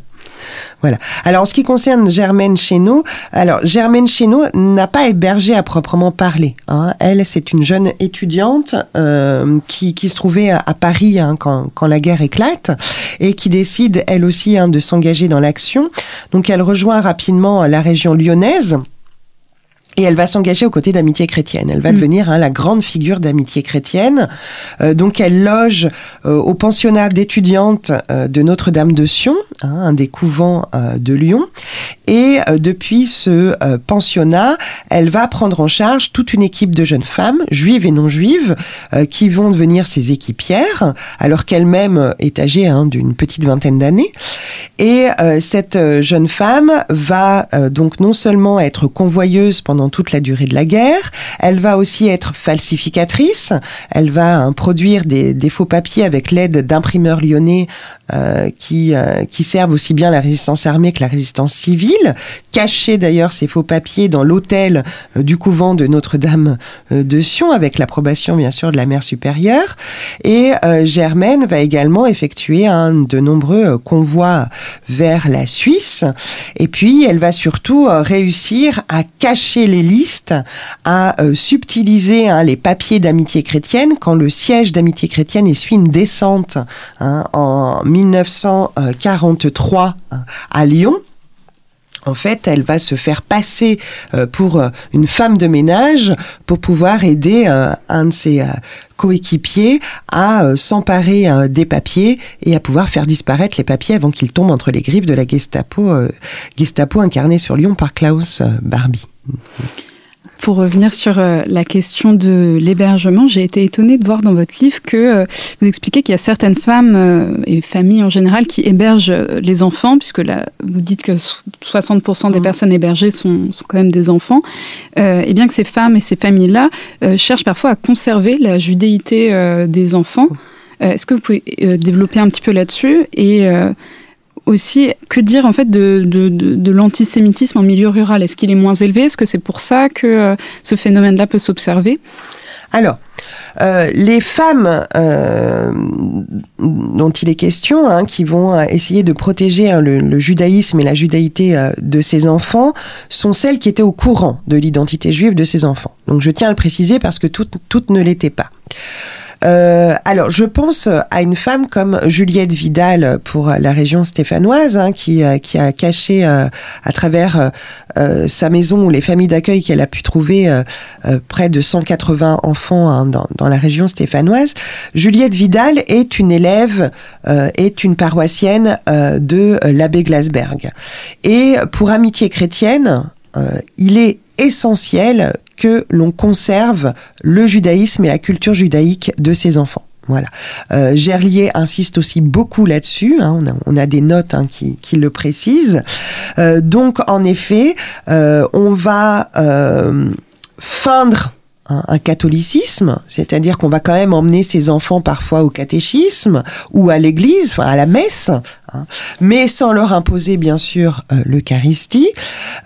Voilà. Alors, en ce qui concerne Germaine Chénaud, alors Germaine Chénaud n'a pas hébergé à proprement parler. Hein. Elle, c'est une jeune étudiante euh, qui, se trouvait à, Paris hein, quand, la guerre éclate et qui décide, elle aussi, hein, de s'engager dans l'action. Donc, elle rejoint rapidement la région lyonnaise et elle va s'engager aux côtés d'Amitié chrétienne. Elle va mm. devenir hein, la grande figure d'Amitié chrétienne. Euh, donc elle loge euh, au pensionnat d'étudiantes euh, de Notre-Dame de Sion, hein, un des couvents de Lyon. Et depuis ce pensionnat, elle va prendre en charge toute une équipe de jeunes femmes, juives et non juives, qui vont devenir ses équipières, alors qu'elle-même est âgée hein, d'une petite vingtaine d'années. Et cette jeune femme va donc non seulement être convoyeuse pendant toute la durée de la guerre. Elle va aussi être falsificatrice. Elle va hein, produire des, des, faux papiers avec l'aide d'imprimeurs lyonnais euh, qui, euh, qui servent aussi bien la résistance armée que la résistance civile, cacher d'ailleurs ces faux papiers dans l'hôtel euh, du couvent de Notre-Dame de Sion, avec l'approbation bien sûr de la mère supérieure. Et Germaine va également effectuer un de nombreux convois vers la Suisse. Et puis elle va surtout réussir à cacher les listes, à subtiliser hein, les papiers d'amitié chrétienne quand le siège d'amitié chrétienne essuie une descente hein, en 1943 euh, à Lyon. En fait, elle va se faire passer euh, pour euh, une femme de ménage pour pouvoir aider un de ses coéquipiers à s'emparer des papiers et à pouvoir faire disparaître les papiers avant qu'ils tombent entre les griffes de la Gestapo, Gestapo incarnée sur Lyon par Klaus Barbie. Pour revenir sur euh, la question de l'hébergement, j'ai été étonnée de voir dans votre livre que euh, vous expliquez qu'il y a certaines femmes euh, et familles en général qui hébergent les enfants, puisque là, vous dites que 60% des mmh. personnes hébergées sont, quand même des enfants, et bien que ces femmes et ces familles-là cherchent parfois à conserver la judéité des enfants. Est-ce que vous pouvez développer un petit peu là-dessus et aussi, que dire en fait de, de, l'antisémitisme en milieu rural? Est-ce qu'il est moins élevé? Est-ce que c'est pour ça que euh, ce phénomène-là peut s'observer? Alors, euh, les femmes euh, dont il est question, hein, qui vont essayer de protéger hein, le, judaïsme et la judaïté de ces enfants, sont celles qui étaient au courant de l'identité juive de ces enfants. Donc je tiens à le préciser parce que toutes ne l'étaient pas. Euh, alors, je pense à une femme comme Juliette Vidal pour la région stéphanoise, hein, qui, euh, qui a caché euh, à travers sa maison ou les familles d'accueil qu'elle a pu trouver près de 180 enfants hein, dans, dans, la région stéphanoise. Juliette Vidal est une élève, est une paroissienne de l'abbé Glasberg. Et pour Amitié chrétienne, il est essentiel l'on conserve le judaïsme et la culture judaïque de ses enfants. Voilà. Euh, Gerlier insiste aussi beaucoup là-dessus. Hein. on, a, des notes hein, qui, le précisent. Euh, donc, en effet, euh, on va feindre un, catholicisme, c'est-à-dire qu'on va quand même emmener ses enfants parfois au catéchisme ou à l'église, enfin à la messe, hein, mais sans leur imposer bien sûr euh, l'Eucharistie,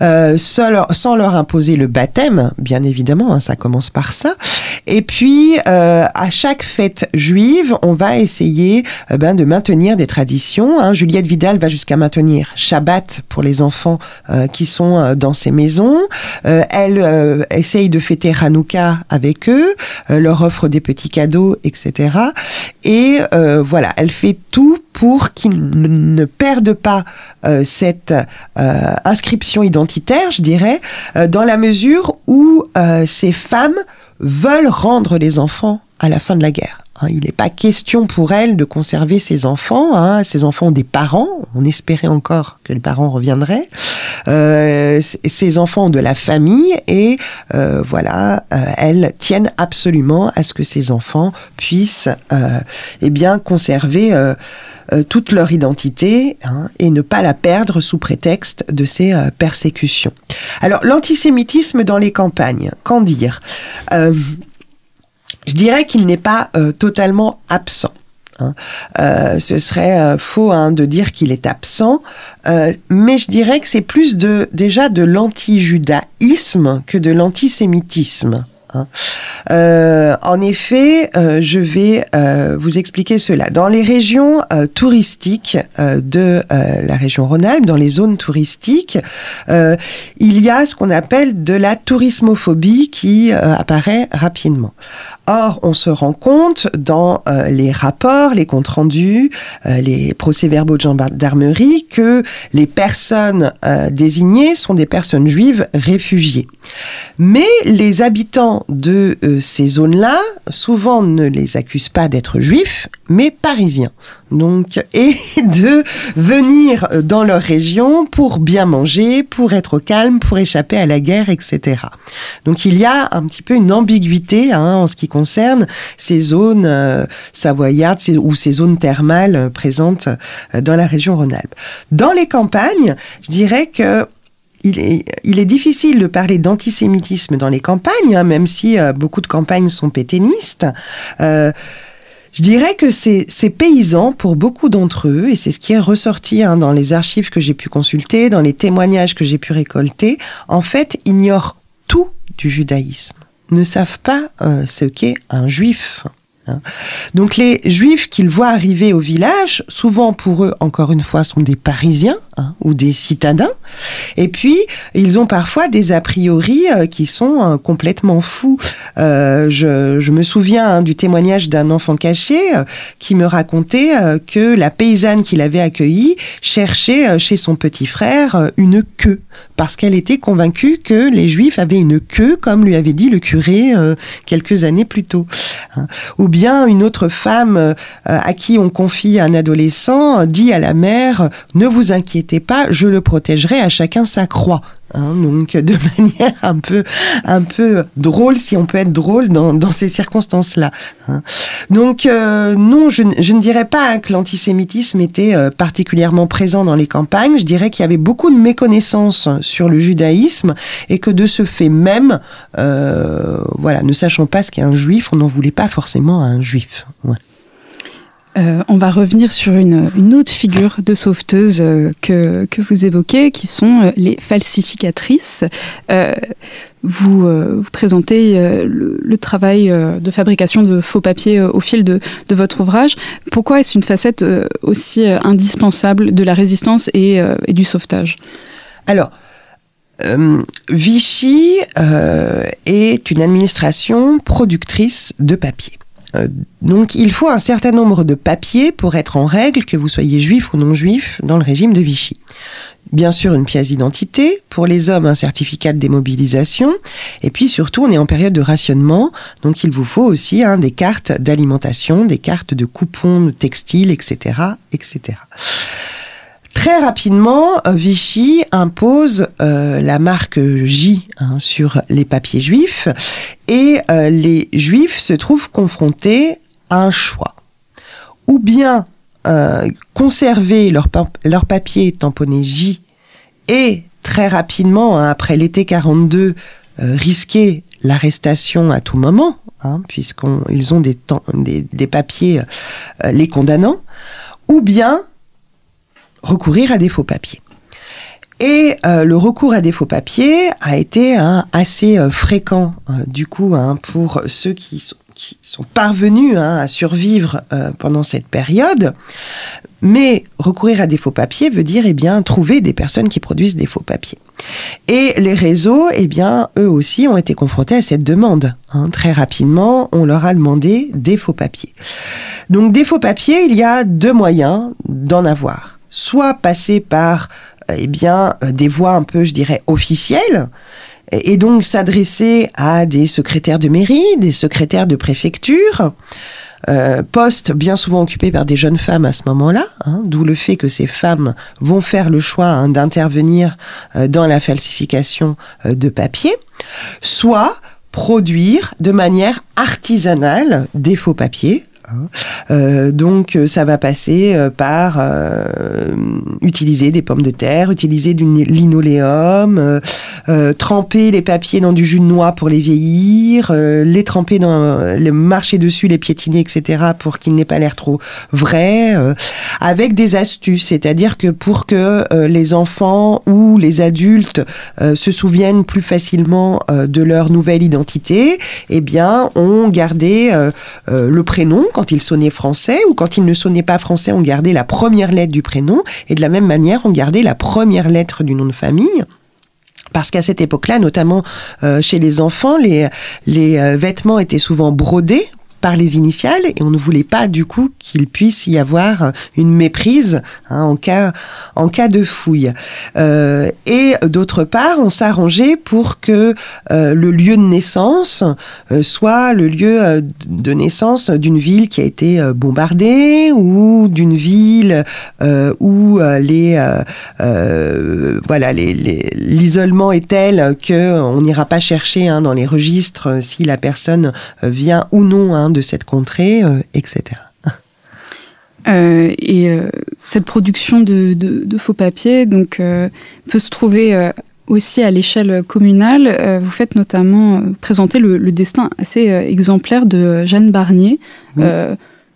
euh, sans, leur, imposer le baptême, bien évidemment, hein, ça commence par ça. Et puis euh, à chaque fête juive, on va essayer euh, ben, de maintenir des traditions. Hein. Juliette Vidal va jusqu'à maintenir Shabbat pour les enfants euh, qui sont dans ces maisons. elle essaye de fêter Hanouka avec eux, euh, leur offre des petits cadeaux, etc. Et euh, voilà, elle fait tout pour qu'ils ne perdent pas euh, cette inscription identitaire, je dirais, dans la mesure où ces femmes veulent rendre les enfants à la fin de la guerre. Hein, il n'est pas question pour elle de conserver ses enfants. Hein. Ses enfants des parents. On espérait encore que les parents reviendraient. Euh, ses enfants ont de la famille et euh, voilà, euh, elles tiennent absolument à ce que ses enfants puissent eh bien conserver toute leur identité hein, et ne pas la perdre sous prétexte de ces persécutions. Alors l'antisémitisme dans les campagnes, qu'en dire? Je dirais qu'il n'est pas euh, totalement absent. Hein. Euh, ce serait euh, faux hein, de dire qu'il est absent, mais je dirais que c'est plus de déjà de l'anti-judaïsme que de l'antisémitisme. Hein. Euh, en effet, euh, je vais euh, vous expliquer cela. Dans les régions touristiques de la région Rhône-Alpes, dans les zones touristiques, il y a ce qu'on appelle de la tourismophobie qui apparaît rapidement. Or, on se rend compte dans les rapports, les comptes rendus, les procès-verbaux de gendarmerie que les personnes désignées sont des personnes juives réfugiées. Mais les habitants de euh, ces zones-là, souvent ne les accusent pas d'être juifs, mais parisiens. Donc, et de venir dans leur région pour bien manger, pour être au calme, pour échapper à la guerre, etc. Donc, il y a un petit peu une ambiguïté hein, en ce qui concerne ces zones euh, savoyardes ou ces zones thermales euh, présentes dans la région Rhône-Alpes. Dans les campagnes, je dirais que il est, il est, difficile de parler d'antisémitisme dans les campagnes, hein, même si euh, beaucoup de campagnes sont pétainistes. Euh, je dirais que ces, ces paysans, pour beaucoup d'entre eux, et c'est ce qui est ressorti hein, dans les archives que j'ai pu consulter, dans les témoignages que j'ai pu récolter, en fait, ignorent tout du judaïsme, ne savent pas euh, ce qu'est un juif. Hein. Donc les juifs qu'ils voient arriver au village, souvent pour eux, encore une fois, sont des Parisiens hein, ou des citadins. Et puis, ils ont parfois des a priori euh, qui sont euh, complètement fous. Euh, je, me souviens hein, du témoignage d'un enfant caché qui me racontait que la paysanne qu'il avait accueillie cherchait chez son petit frère une queue parce qu'elle était convaincue que les juifs avaient une queue, comme lui avait dit le curé quelques années plus tôt. Ou bien une autre femme à qui on confie un adolescent dit à la mère ne vous inquiétez pas, je le protégerai à chacun sa croix. Hein, donc de manière un peu un peu drôle si on peut être drôle dans, dans ces circonstances-là. Hein. Donc euh, non, je, je, ne dirais pas que l'antisémitisme était euh, particulièrement présent dans les campagnes. Je dirais qu'il y avait beaucoup de méconnaissances sur le judaïsme et que de ce fait même, euh, voilà, ne sachant pas ce qu'est un juif, on n'en voulait pas forcément un juif. Euh, on va revenir sur une, autre figure de sauveteuse euh, que, vous évoquez, qui sont euh, les falsificatrices. Vous, présentez le, travail de fabrication de faux papiers au fil de, votre ouvrage. Pourquoi est-ce une facette aussi indispensable de la résistance et du sauvetage? Alors, Vichy est une administration productrice de papier. Euh, donc il faut un certain nombre de papiers pour être en règle, que vous soyez juif ou non juif, dans le régime de Vichy. Bien sûr, une pièce d'identité. Pour les hommes, un certificat de démobilisation. Et puis surtout, on est en période de rationnement. Donc il vous faut aussi hein, des cartes d'alimentation, des cartes de coupons textiles, etc. etc. Très rapidement, euh, Vichy impose euh, la marque J hein, sur les papiers juifs et euh, les juifs se trouvent confrontés à un choix. Ou bien conserver leur, papier tamponné J et très rapidement, hein, après l'été 42, risquer l'arrestation à tout moment, hein, puisqu'ils ont des, des, des papiers les condamnant, ou bien recourir à des faux papiers. Et euh, le recours à des faux papiers a été hein, assez euh, fréquent, euh, du coup, hein, pour ceux qui sont, parvenus hein, à survivre pendant cette période. Mais recourir à des faux papiers veut dire, eh bien, trouver des personnes qui produisent des faux papiers. Et les réseaux, eh bien, eux aussi ont été confrontés à cette demande. Très rapidement, on leur a demandé des faux papiers. Donc, des faux papiers, il y a deux moyens d'en avoir soit passer par eh bien euh, des voies un peu, je dirais, officielles, et donc s'adresser à des secrétaires de mairie, des secrétaires de préfecture, euh, postes bien souvent occupés par des jeunes femmes à ce moment-là, hein, d'où le fait que ces femmes vont faire le choix hein, d'intervenir euh, dans la falsification de papier, soit produire de manière artisanale des faux papiers Hein. Euh, donc euh, ça va passer euh, par utiliser des pommes de terre, utiliser du linoléum, tremper les papiers dans du jus de noix pour les vieillir, les tremper dans le marcher dessus, les piétiner, etc. pour qu'ils n'aient pas l'air trop vrai, avec des astuces, c'est-à-dire que pour que les enfants ou les adultes se souviennent plus facilement de leur nouvelle identité, eh bien on gardait le prénom quand il sonnait français ou quand il ne sonnait pas français, on gardait la première lettre du prénom et de la même manière, on gardait la première lettre du nom de famille. Parce qu'à cette époque-là, notamment euh, chez les enfants, les, les euh, vêtements étaient souvent brodés par les initiales et on ne voulait pas du coup qu'il puisse y avoir une méprise hein, en cas en cas de fouille. Euh, et d'autre part, on s'arrangeait pour que euh, le lieu de naissance euh, soit le lieu euh, de naissance d'une ville qui a été euh, bombardée ou d'une ville où les voilà l'isolement est tel que on n'ira pas chercher hein, dans les registres si la personne vient ou non hein, de cette contrée, euh, etc. Euh, et euh, cette production de, faux papiers donc, peut se trouver aussi à l'échelle communale. vous faites notamment présenter le, destin assez exemplaire de Jeanne Barnier.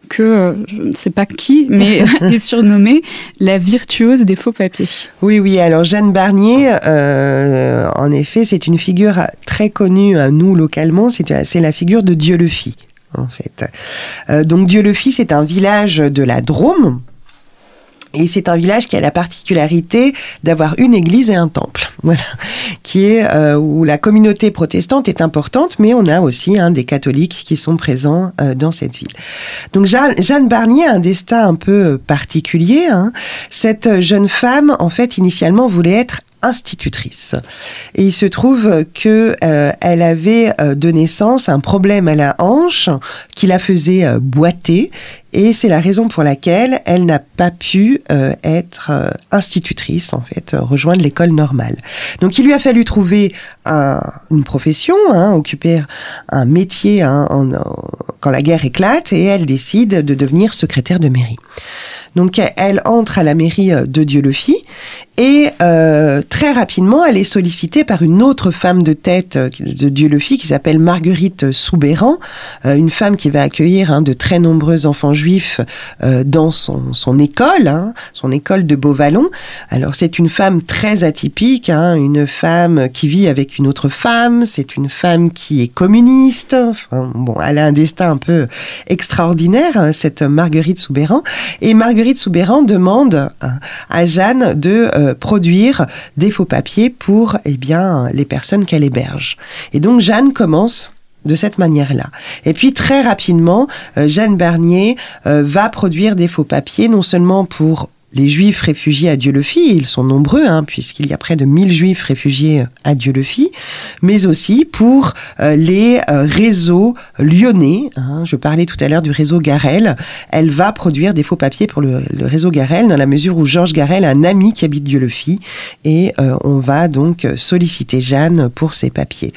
que je ne sais pas qui, mais est surnommée la virtuose des faux papiers. Oui, oui. Alors Jeanne Barnier, en effet, c'est une figure très connue, nous localement. C'est la figure de Dieu le fit en fait. Euh, donc Dieu-le-Fils est un village de la Drôme. Et c'est un village qui a la particularité d'avoir une église et un temple, voilà, qui est euh, où la communauté protestante est importante, mais on a aussi hein, des catholiques qui sont présents euh, dans cette ville. Donc Jeanne, Barnier a un destin un peu particulier. Hein. Cette jeune femme, en fait, initialement voulait être institutrice. Et il se trouve que euh, elle avait euh, de naissance un problème à la hanche qui la faisait euh, boiter et c'est la raison pour laquelle elle n'a pas pu être institutrice en fait, rejoindre l'école normale. Donc il lui a fallu trouver une profession, hein, occuper un métier hein, quand la guerre éclate et elle décide de devenir secrétaire de mairie. Donc elle entre à la mairie de Dieu-le-Fit Et euh, très rapidement, elle est sollicitée par une autre femme de tête de Dieu le Fit qui s'appelle Marguerite Soubéran, une femme qui va accueillir hein, de très nombreux enfants juifs dans son, école, hein, son école de Beauvallon. Alors c'est une femme très atypique, hein, une femme qui vit avec une autre femme, c'est une femme qui est communiste. Bon, elle a un destin un peu extraordinaire, cette Marguerite Soubéran. Et Marguerite Soubéran demande à Jeanne de produire des faux papiers pour eh bien les personnes qu'elle héberge. Et donc Jeanne commence de cette manière-là. Et puis très rapidement, euh, Jeanne Bernier euh, va produire des faux papiers, non seulement pour les juifs réfugiés à Dieu-le-Fit, ils sont nombreux, hein, puisqu'il y a près de 1000 juifs réfugiés à Dieu-le-Fit, mais aussi pour euh, les euh, réseaux lyonnais. Hein. je parlais tout à l'heure du réseau Garel. Elle va produire des faux papiers pour le, réseau Garel, dans la mesure où Georges Garel a un ami qui habite Dieu-le-Fit, et euh, on va donc solliciter Jeanne pour ces papiers.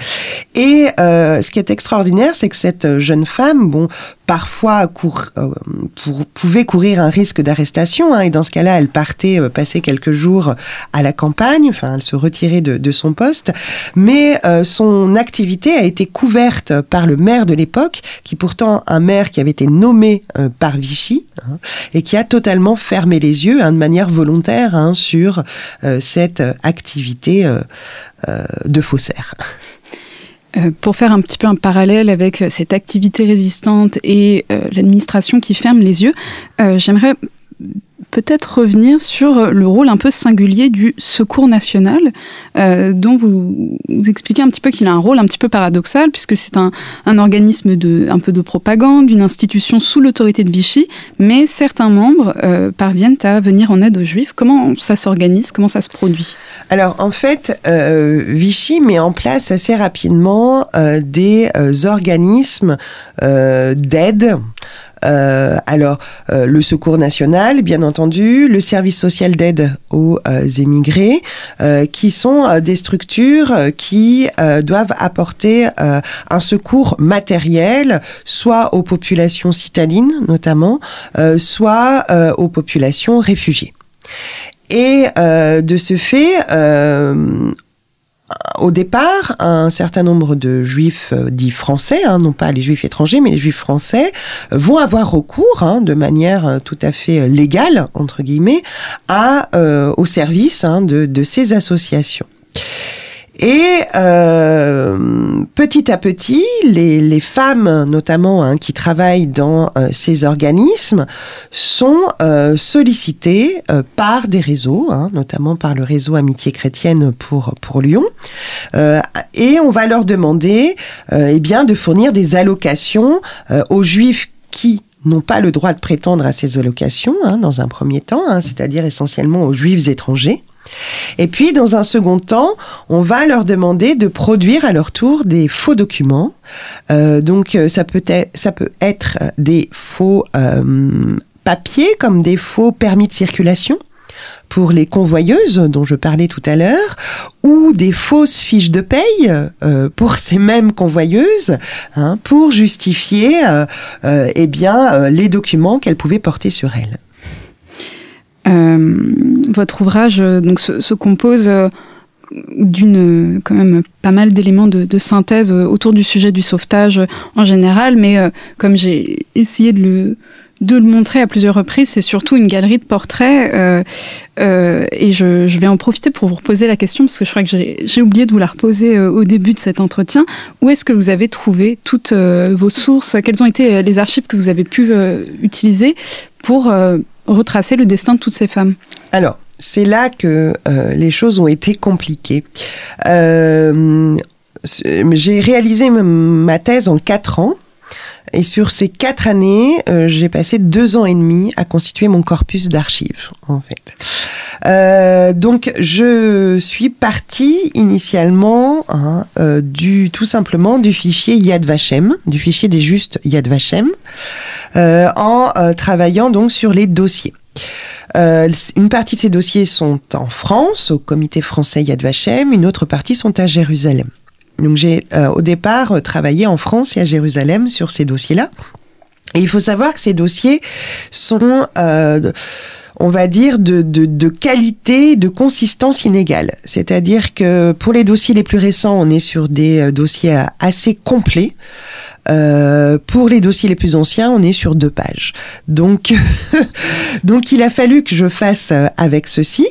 Et ce qui est extraordinaire, c'est que cette jeune femme, bon, parfois cour, euh, pour, pouvait courir un risque d'arrestation. Hein, et dans ce cas-là, elle partait euh, passer quelques jours à la campagne, enfin, elle se retirait de, de son poste. Mais euh, son activité a été couverte par le maire de l'époque, qui pourtant un maire qui avait été nommé par Vichy hein, et qui a totalement fermé les yeux hein, de manière volontaire hein, sur cette activité de faussaire. Euh, pour faire un petit peu un parallèle avec euh, cette activité résistante et euh, l'administration qui ferme les yeux, j'aimerais peut-être revenir sur le rôle un peu singulier du Secours national, euh, dont vous, expliquez un petit peu qu'il a un rôle un petit peu paradoxal, puisque c'est un, organisme de, un peu de propagande, une institution sous l'autorité de Vichy, mais certains membres euh, parviennent à venir en aide aux Juifs. Comment ça s'organise? Comment ça se produit? Alors en fait, euh, Vichy met en place assez rapidement des organismes d'aide euh, alors, euh, le Secours national, bien entendu, le service social d'aide aux euh, émigrés, qui sont des structures qui doivent apporter un secours matériel, soit aux populations citadines notamment, soit aux populations réfugiées. Et de ce fait, au départ, un certain nombre de juifs euh, dits français, hein, non pas les juifs étrangers, mais les juifs français, euh, vont avoir recours hein, de manière euh, tout à fait légale, entre guillemets, au service hein, de ces associations. Et euh, petit à petit, les, les femmes, notamment hein, qui travaillent dans euh, ces organismes, sont euh, sollicitées euh, par des réseaux, hein, notamment par le réseau Amitié chrétienne pour pour Lyon, euh, et on va leur demander, eh bien, de fournir des allocations aux juifs qui n'ont pas le droit de prétendre à ces allocations, hein, dans un premier temps, hein, c'est-à-dire essentiellement aux juifs étrangers. Et puis, dans un second temps, on va leur demander de produire à leur tour des faux documents. Euh, donc, euh, ça peut être, être des faux euh, papiers, comme des faux permis de circulation pour les convoyeuses dont je parlais tout à l'heure, ou des fausses fiches de paye pour ces mêmes convoyeuses, hein, pour justifier eh bien les documents qu'elles pouvaient porter sur elles. Euh, votre ouvrage euh, donc se, compose euh, d'une quand même pas mal d'éléments de, synthèse autour du sujet du sauvetage en général, mais comme j'ai essayé de le de le montrer à plusieurs reprises, c'est surtout une galerie de portraits. et je, je, vais en profiter pour vous reposer la question, parce que je crois que j'ai oublié de vous la reposer au début de cet entretien. Où est-ce que vous avez trouvé toutes vos sources? Quelles ont été les archives que vous avez pu utiliser pour retracer le destin de toutes ces femmes Alors, c'est là que euh, les choses ont été compliquées. Euh, j'ai réalisé ma thèse en quatre ans. Et sur ces quatre années, euh, j'ai passé deux ans et demi à constituer mon corpus d'archives, en fait. Euh, donc, je suis partie initialement hein, euh, du tout simplement du fichier Yad Vashem, du fichier des justes Yad Vashem, en travaillant donc sur les dossiers. une partie de ces dossiers sont en France, au comité français Yad Vashem, une autre partie sont à Jérusalem. Donc j'ai euh, au départ euh, travaillé en France et à Jérusalem sur ces dossiers-là. Et il faut savoir que ces dossiers sont... Euh, on va dire, de, de, de qualité, de consistance inégale. C'est-à-dire que pour les dossiers les plus récents, on est sur des euh, dossiers assez complets. Euh, pour les dossiers les plus anciens, on est sur deux pages. Donc, donc il a fallu que je fasse euh, avec ceci.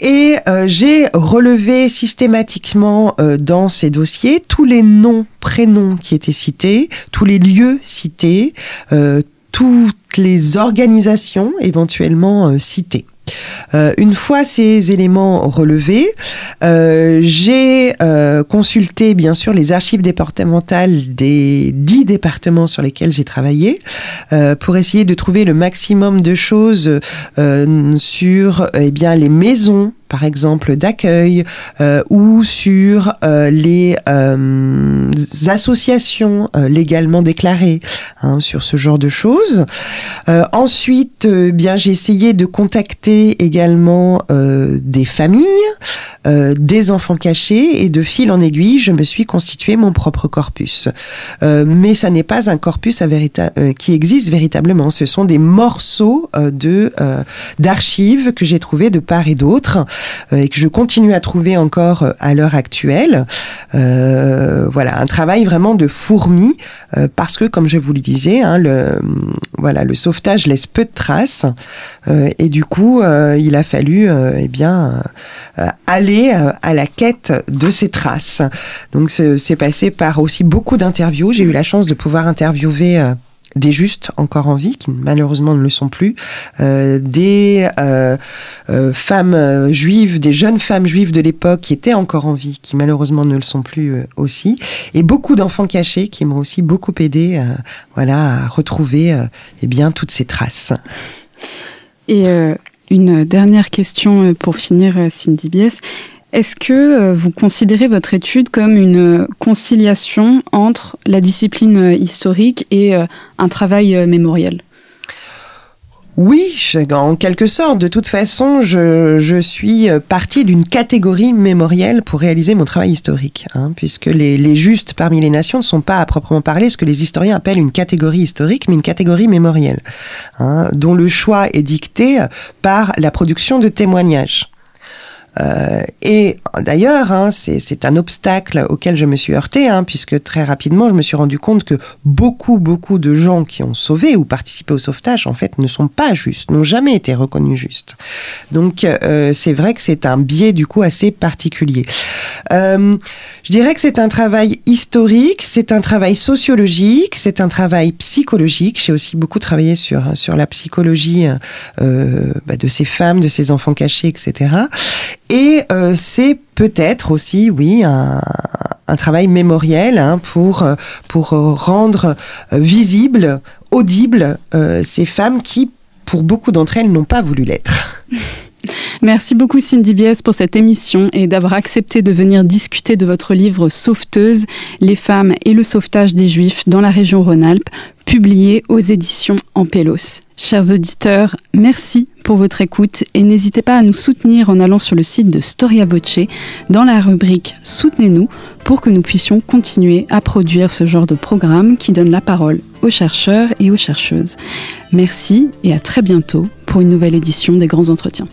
Et euh, j'ai relevé systématiquement euh, dans ces dossiers tous les noms, prénoms qui étaient cités, tous les lieux cités, euh, toutes les organisations éventuellement citées. Euh, une fois ces éléments relevés, euh, j'ai euh, consulté bien sûr les archives départementales des dix départements sur lesquels j'ai travaillé pour essayer de trouver le maximum de choses sur eh bien les maisons par exemple d'accueil euh, ou sur euh, les euh, associations légalement déclarées hein, sur ce genre de choses. ensuite, bien j'ai essayé de contacter également des familles, des enfants cachés et de fil en aiguille, je me suis constitué mon propre corpus. mais ça n'est pas un corpus à qui existe véritablement. Ce sont des morceaux de d'archives que j'ai trouvés de part et d'autre euh, et que je continue à trouver encore euh, à l'heure actuelle. Euh, voilà, un travail vraiment de fourmi parce que, comme je vous le disais, hein, le voilà, le sauvetage laisse peu de traces et du coup, il a fallu, eh bien, aller à la quête de ces traces. Donc, c'est passé par aussi beaucoup d'interviews. J'ai eu la chance de pouvoir interviewer des justes encore en vie, qui malheureusement ne le sont plus, euh, des euh, euh, femmes juives, des jeunes femmes juives de l'époque qui étaient encore en vie, qui malheureusement ne le sont plus aussi, et beaucoup d'enfants cachés qui m'ont aussi beaucoup aidé, voilà, à retrouver eh bien toutes ces traces. Et une dernière question pour finir, Cindy Bies. Est-ce que euh, vous considérez votre étude comme une conciliation entre la discipline euh, historique et euh, un travail mémoriel? Oui, en quelque sorte. De toute façon, je, suis partie d'une catégorie mémorielle pour réaliser mon travail historique, hein, puisque les, justes parmi les nations ne sont pas à proprement parler ce que les historiens appellent une catégorie historique, mais une catégorie mémorielle, hein, dont le choix est dicté par la production de témoignages. Euh, et d'ailleurs, hein, c'est un obstacle auquel je me suis heurté, hein, puisque très rapidement, je me suis rendu compte que beaucoup, beaucoup de gens qui ont sauvé ou participé au sauvetage, en fait, ne sont pas justes, n'ont jamais été reconnus justes. Donc, euh, c'est vrai que c'est un biais, du coup, assez particulier. Euh, je dirais que c'est un travail historique, c'est un travail sociologique, c'est un travail psychologique. J'ai aussi beaucoup travaillé sur, sur la psychologie euh, bah, de ces femmes, de ces enfants cachés, etc. Et euh, c'est peut-être aussi, oui, un, travail mémoriel hein, pour, pour rendre visible, audible euh, ces femmes qui, pour beaucoup d'entre elles, n'ont pas voulu l'être. Merci beaucoup Cindy Bies pour cette émission et d'avoir accepté de venir discuter de votre livre Sauveteuse, les femmes et le sauvetage des juifs dans la région Rhône-Alpes, publié aux éditions Ampelos. Chers auditeurs, merci pour votre écoute et n'hésitez pas à nous soutenir en allant sur le site de Storia Voce dans la rubrique Soutenez-nous pour que nous puissions continuer à produire ce genre de programme qui donne la parole aux chercheurs et aux chercheuses. Merci et à très bientôt pour une nouvelle édition des grands entretiens.